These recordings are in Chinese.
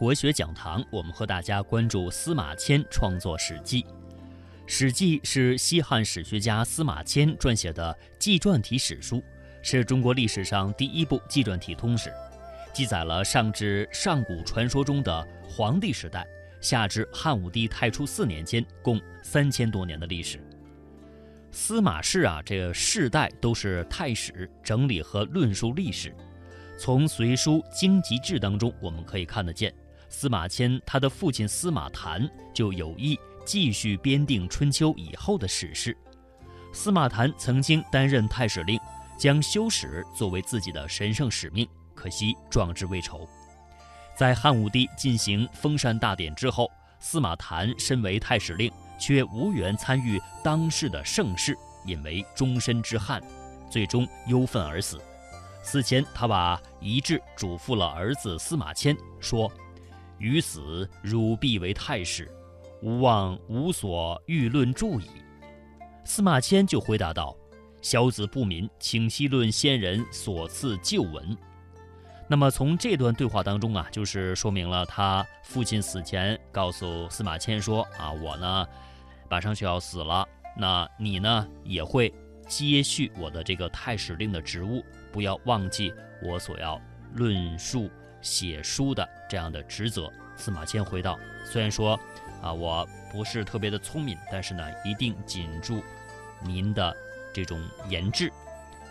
国学讲堂，我们和大家关注司马迁创作《史记》。《史记》是西汉史学家司马迁撰写的纪传体史书，是中国历史上第一部纪传体通史，记载了上至上古传说中的黄帝时代，下至汉武帝太初四年间，共三千多年的历史。司马氏啊，这世代都是太史，整理和论述历史。从《隋书经籍志》当中，我们可以看得见，司马迁他的父亲司马谈就有意继续编定春秋以后的史事。司马谈曾经担任太史令，将修史作为自己的神圣使命，可惜壮志未酬。在汉武帝进行封禅大典之后，司马谈身为太史令，却无缘参与当世的盛世，引为终身之憾，最终忧愤而死。死前，他把遗志嘱咐了儿子司马迁，说：“于死，汝必为太史，吾望无所欲论著矣。”司马迁就回答道：“小子不敏，请息论先人所赐旧文。”那么从这段对话当中啊，就是说明了他父亲死前告诉司马迁说：“啊，我呢，马上就要死了，那你呢，也会接续我的这个太史令的职务。”不要忘记我所要论述、写书的这样的职责。司马迁回道：“虽然说，啊，我不是特别的聪明，但是呢，一定谨注您的这种言志。”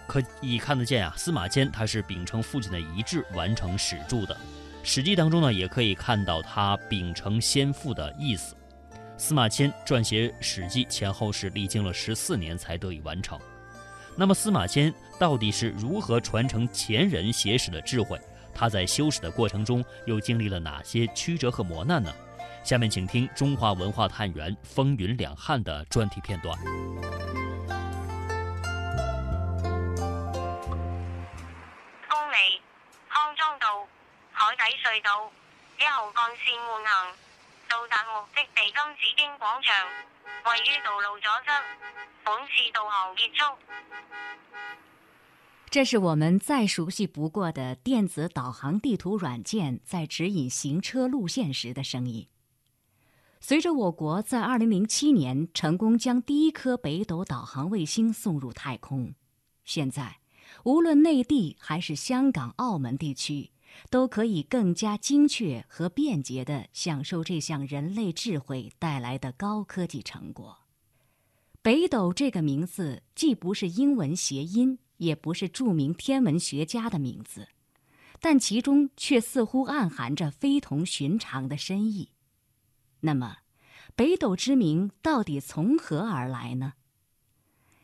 可以看得见啊，司马迁他是秉承父亲的遗志完成史著的。《史记》当中呢，也可以看到他秉承先父的意思。司马迁撰写《史记》前后是历经了十四年才得以完成。那么司马迁到底是如何传承前人写史的智慧？他在修史的过程中又经历了哪些曲折和磨难呢？下面请听中华文化探源风云两汉的专题片段。公里康庄道海底隧道一号干线换行，到达目的地金紫荆广场，位于道路左侧。本次导航结束。这是我们再熟悉不过的电子导航地图软件在指引行车路线时的声音。随着我国在2007年成功将第一颗北斗导航卫星送入太空，现在无论内地还是香港、澳门地区，都可以更加精确和便捷地享受这项人类智慧带来的高科技成果。北斗这个名字既不是英文谐音。也不是著名天文学家的名字，但其中却似乎暗含着非同寻常的深意。那么，北斗之名到底从何而来呢？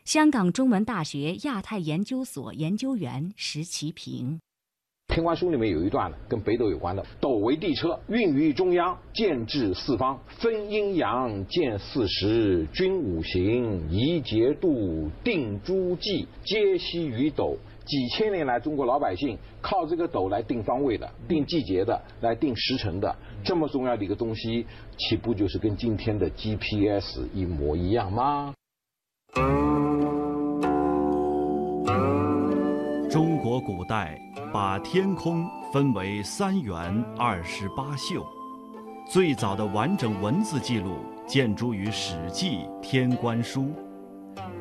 香港中文大学亚太研究所研究员石其平。天官书里面有一段跟北斗有关的：斗为地车，运于中央，建至四方，分阴阳，见四时，均五行，宜节度，定诸纪，皆息于斗。几千年来，中国老百姓靠这个斗来定方位的、定季节的、来定时辰的，这么重要的一个东西，岂不就是跟今天的 GPS 一模一样吗？中国古代。把天空分为三元二十八宿，最早的完整文字记录见诸于《史记·天官书》，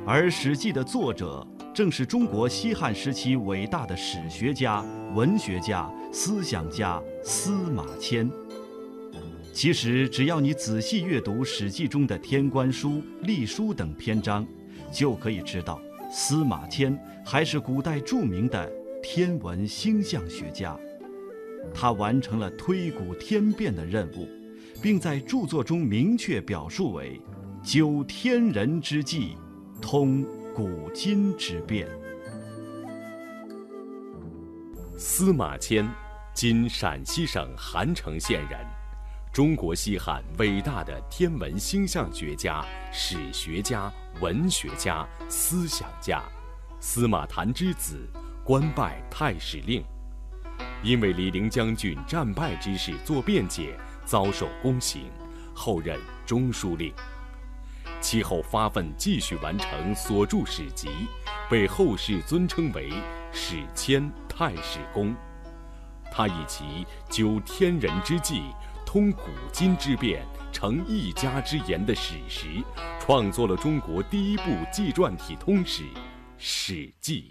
而《史记》的作者正是中国西汉时期伟大的史学家、文学家、思想家司马迁。其实，只要你仔细阅读《史记》中的《天官书》《隶书》等篇章，就可以知道司马迁还是古代著名的。天文星象学家，他完成了推古天变的任务，并在著作中明确表述为“究天人之际，通古今之变”。司马迁，今陕西省韩城县人，中国西汉伟大的天文星象学家、史学家、文学家、思想家，司马谈之子。官拜太史令，因为李陵将军战败之事做辩解，遭受宫刑，后任中书令。其后发奋继续完成所著史籍，被后世尊称为“史迁太史公”。他以其究天人之际、通古今之变、成一家之言的史实，创作了中国第一部纪传体通史《史记》。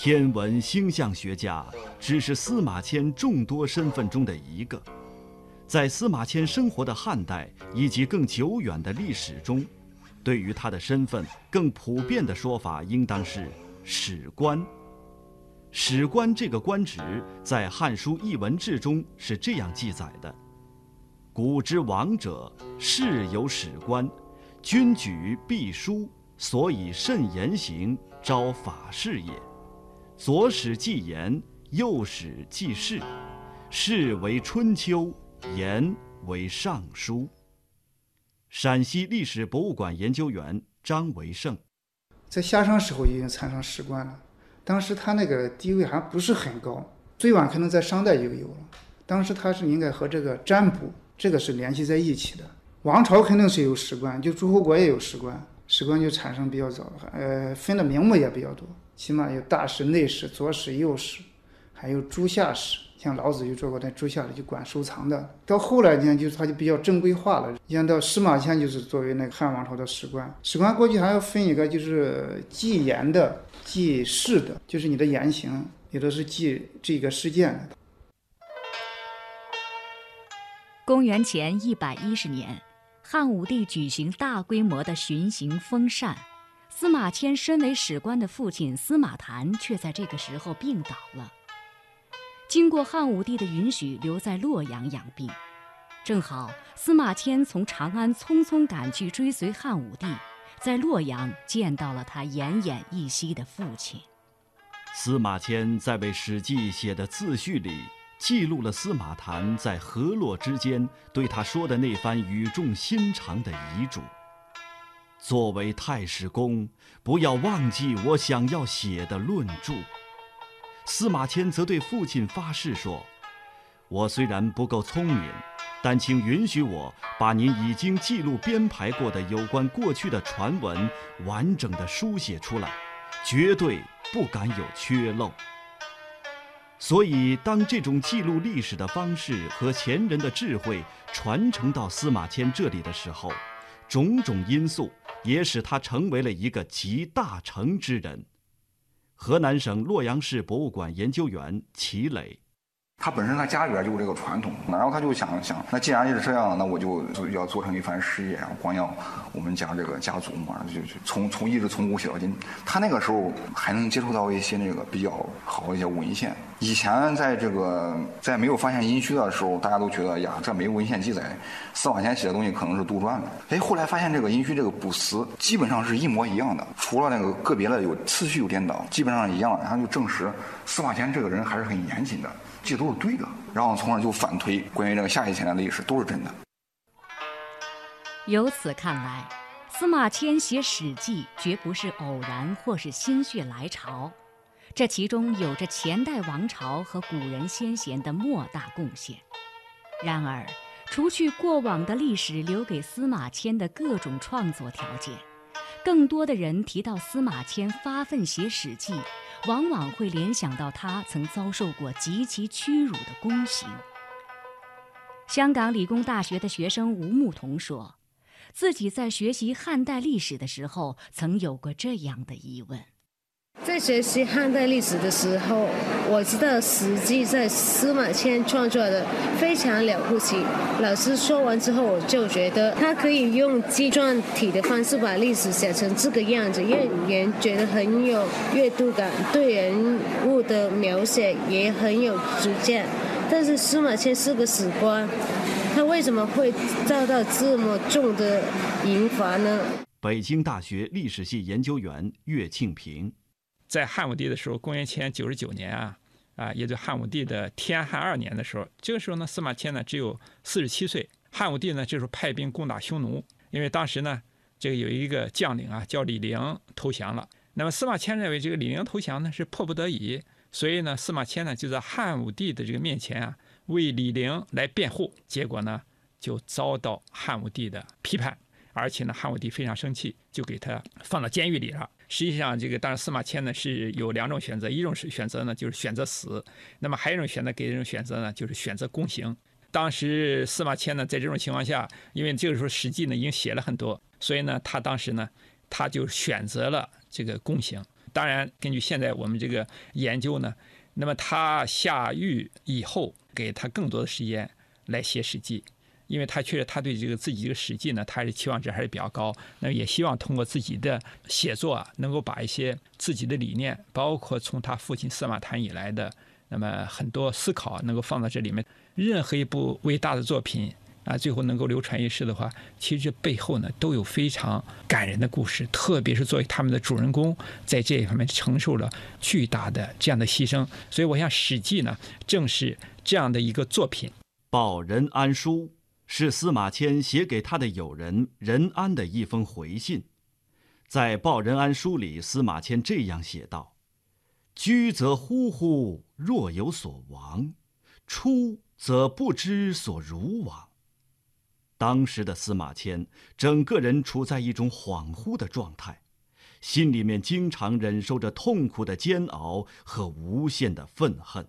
天文星象学家只是司马迁众多身份中的一个，在司马迁生活的汉代以及更久远的历史中，对于他的身份更普遍的说法应当是史官。史官这个官职在《汉书·艺文志》中是这样记载的：“古之王者，世有史官，君举必书，所以慎言行，昭法事也。”左史记言，右史记事，事为春秋，言为尚书。陕西历史博物馆研究员张维胜，在夏商时候已经产生史官了，当时他那个地位还不是很高，最晚可能在商代就有了。当时他是应该和这个占卜这个是联系在一起的。王朝肯定是有史官，就诸侯国也有史官，史官就产生比较早，呃，分的名目也比较多。起码有大史、内史、左史、右史，还有诸下史。像老子就做过那诸下的，就管收藏的。到后来呢，就是他就比较正规化了。你像到司马迁就是作为那个汉王朝的史官。史官过去还要分一个，就是记言的、记事的，就是你的言行，有的是记这个事件的。公元前一百一十年，汉武帝举行大规模的巡行封禅。司马迁身为史官的父亲司马谈，却在这个时候病倒了。经过汉武帝的允许，留在洛阳养病。正好司马迁从长安匆匆赶去追随汉武帝，在洛阳见到了他奄奄一息的父亲。司马迁在为《史记》写的自序里，记录了司马谈在河洛之间对他说的那番语重心长的遗嘱。作为太史公，不要忘记我想要写的论著。司马迁则对父亲发誓说：“我虽然不够聪明，但请允许我把您已经记录编排过的有关过去的传闻完整的书写出来，绝对不敢有缺漏。”所以，当这种记录历史的方式和前人的智慧传承到司马迁这里的时候，种种因素。也使他成为了一个集大成之人。河南省洛阳市博物馆研究员齐磊。他本身他家里边就有这个传统，然后他就想想，那既然是这样，那我就要做成一番事业，然后光耀我们家这个家族嘛，就就从从一直从古写到今。他那个时候还能接触到一些那个比较好一些文献。以前在这个在没有发现殷墟的时候，大家都觉得呀，这没文献记载，司马迁写的东西可能是杜撰的。哎，后来发现这个殷墟这个卜辞基本上是一模一样的，除了那个个别的有次序有颠倒，基本上一样。然后就证实司马迁这个人还是很严谨的。这都是对的，然后从而就反推关于这个夏以前的历史都是真的。由此看来，司马迁写《史记》绝不是偶然或是心血来潮，这其中有着前代王朝和古人先贤的莫大贡献。然而，除去过往的历史留给司马迁的各种创作条件，更多的人提到司马迁发奋写《史记》。往往会联想到他曾遭受过极其屈辱的宫刑。香港理工大学的学生吴牧童说，自己在学习汉代历史的时候，曾有过这样的疑问。学习汉代历史的时候，我知道《史记》在司马迁创作的非常了不起。老师说完之后，我就觉得他可以用纪传体的方式把历史写成这个样子，让人觉得很有阅读感，对人物的描写也很有主见。但是司马迁是个史官，他为什么会遭到这么重的刑罚呢？北京大学历史系研究员岳庆平。在汉武帝的时候，公元前九十九年啊，啊，也就汉武帝的天汉二年的时候，这个时候呢，司马迁呢只有四十七岁。汉武帝呢这时候派兵攻打匈奴，因为当时呢，这个有一个将领啊叫李陵投降了。那么司马迁认为这个李陵投降呢是迫不得已，所以呢，司马迁呢就在汉武帝的这个面前啊为李陵来辩护，结果呢就遭到汉武帝的批判，而且呢汉武帝非常生气，就给他放到监狱里了。实际上，这个当然司马迁呢是有两种选择，一种是选择呢就是选择死，那么还有一种选择给这种选择呢就是选择宫刑。当时司马迁呢在这种情况下，因为这个时候《史记》呢已经写了很多，所以呢他当时呢他就选择了这个宫刑。当然，根据现在我们这个研究呢，那么他下狱以后，给他更多的时间来写《史记》。因为他确实，他对这个自己这个史记呢，他是期望值还是比较高。那也希望通过自己的写作啊，能够把一些自己的理念，包括从他父亲司马谈以来的那么很多思考，能够放到这里面。任何一部伟大的作品啊，最后能够流传一世的话，其实背后呢都有非常感人的故事。特别是作为他们的主人公，在这一方面承受了巨大的这样的牺牲。所以，我想《史记》呢，正是这样的一个作品。报人安书。是司马迁写给他的友人任安的一封回信，在《报任安书》里，司马迁这样写道：“居则忽忽，若有所亡；出则不知所如往。”当时的司马迁整个人处在一种恍惚的状态，心里面经常忍受着痛苦的煎熬和无限的愤恨。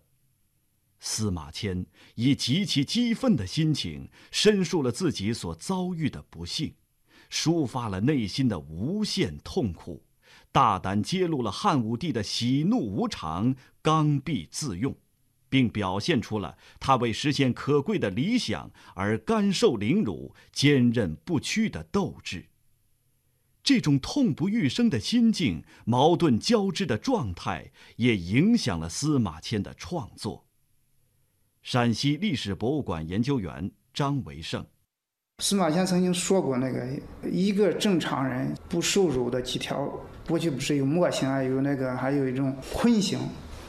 司马迁以极其激愤的心情申述了自己所遭遇的不幸，抒发了内心的无限痛苦，大胆揭露了汉武帝的喜怒无常、刚愎自用，并表现出了他为实现可贵的理想而甘受凌辱、坚韧不屈的斗志。这种痛不欲生的心境、矛盾交织的状态，也影响了司马迁的创作。陕西历史博物馆研究员张维胜，司马迁曾经说过：“那个一个正常人不受辱的几条，过去不是有墨刑啊，有那个还有一种坤刑。”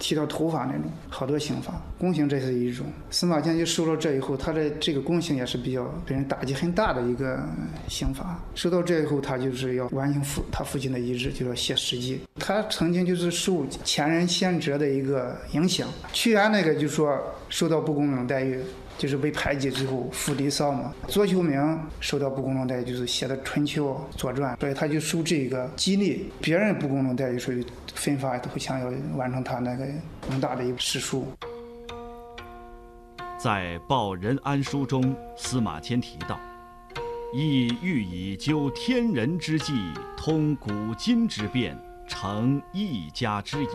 剃掉头发那种，好多刑罚，宫刑这是一种。司马迁就受到这以后，他的这个宫刑也是比较被人打击很大的一个刑罚。受到这以后，他就是要完成父他父亲的遗志，就要写史记。他曾经就是受前人先哲的一个影响，屈原那个就说受到不公平待遇。就是被排挤之后，负离骚嘛。左丘明受到不公正待遇，就是写的《春秋》《左传》，所以他就受这个激励，别人不公正待遇，所以奋发图强，要完成他那个宏大的一部史书。在《报任安书》中，司马迁提到：“亦欲以究天人之际，通古今之变，成一家之言。”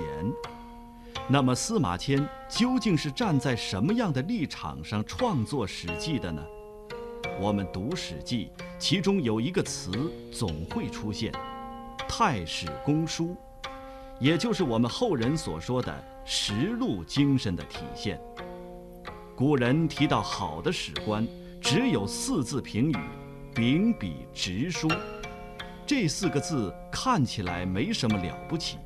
那么司马迁究竟是站在什么样的立场上创作《史记》的呢？我们读《史记》，其中有一个词总会出现——太史公书，也就是我们后人所说的实录精神的体现。古人提到好的史官，只有四字评语：秉笔直书。这四个字看起来没什么了不起，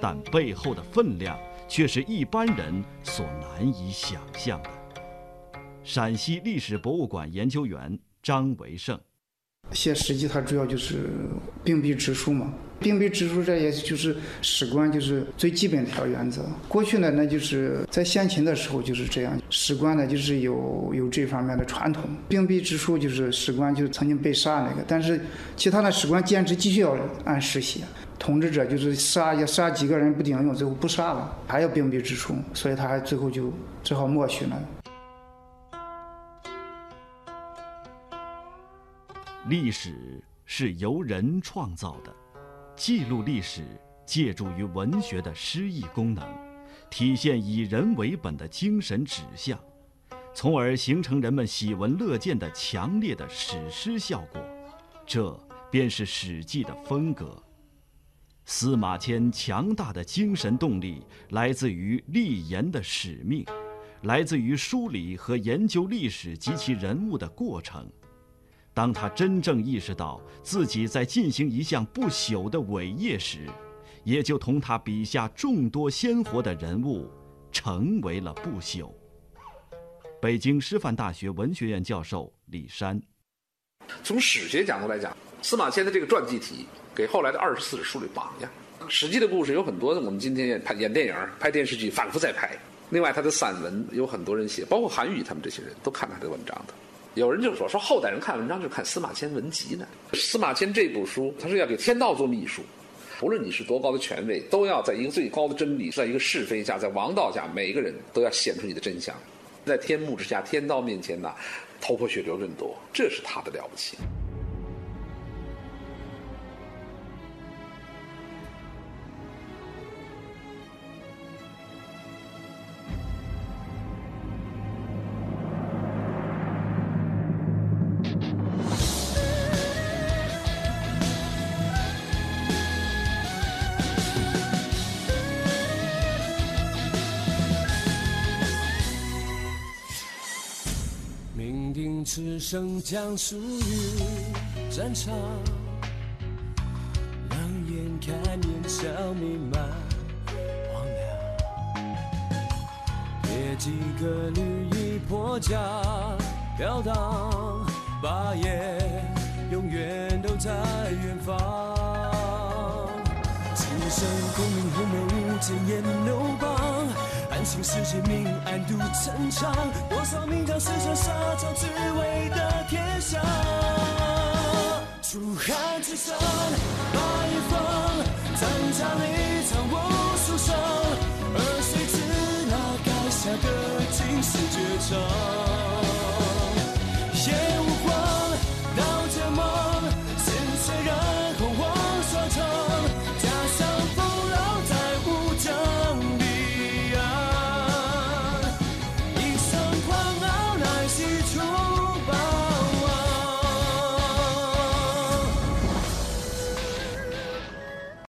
但背后的分量。却是一般人所难以想象的。陕西历史博物馆研究员张维胜，写史记，它主要就是秉笔直书嘛。秉笔直书，这也就是史官就是最基本的一条原则。过去呢，那就是在先秦的时候就是这样，史官呢就是有有这方面的传统。秉笔直书就是史官就曾经被杀那个，但是其他的史官坚持继续要按时写。统治者就是杀也杀几个人不顶用，最后不杀了，还要秉笔直书，所以他还最后就只好默许了。历史是由人创造的，记录历史借助于文学的诗意功能，体现以人为本的精神指向，从而形成人们喜闻乐见的强烈的史诗效果，这便是《史记》的风格。司马迁强大的精神动力来自于立言的使命，来自于梳理和研究历史及其人物的过程。当他真正意识到自己在进行一项不朽的伟业时，也就同他笔下众多鲜活的人物成为了不朽。北京师范大学文学院教授李山，从史学角度来讲，司马迁的这个传记体。给后来的二十四史树立榜样，《史记》的故事有很多，我们今天也拍演电影、拍电视剧，反复在拍。另外，他的散文有很多人写，包括韩愈他们这些人都看他的文章的。有人就说说后代人看文章就看司马迁文集呢。司马迁这部书，他是要给天道做秘书，无论你是多高的权位，都要在一个最高的真理，在一个是非下，在王道下，每个人都要显出你的真相。在天幕之下，天道面前呐，头破血流更多，这是他的了不起。此生将属于战场，冷眼看烟消弥漫荒凉，别几个绿衣破甲飘荡，霸业永远都在远方。此生功名后没见烟流邦。安心世界，明暗度陈仓，多少名将死下沙场，只为得天下。楚汉之上，把一方，战场里藏无数伤，而谁知那垓下的尽是绝唱。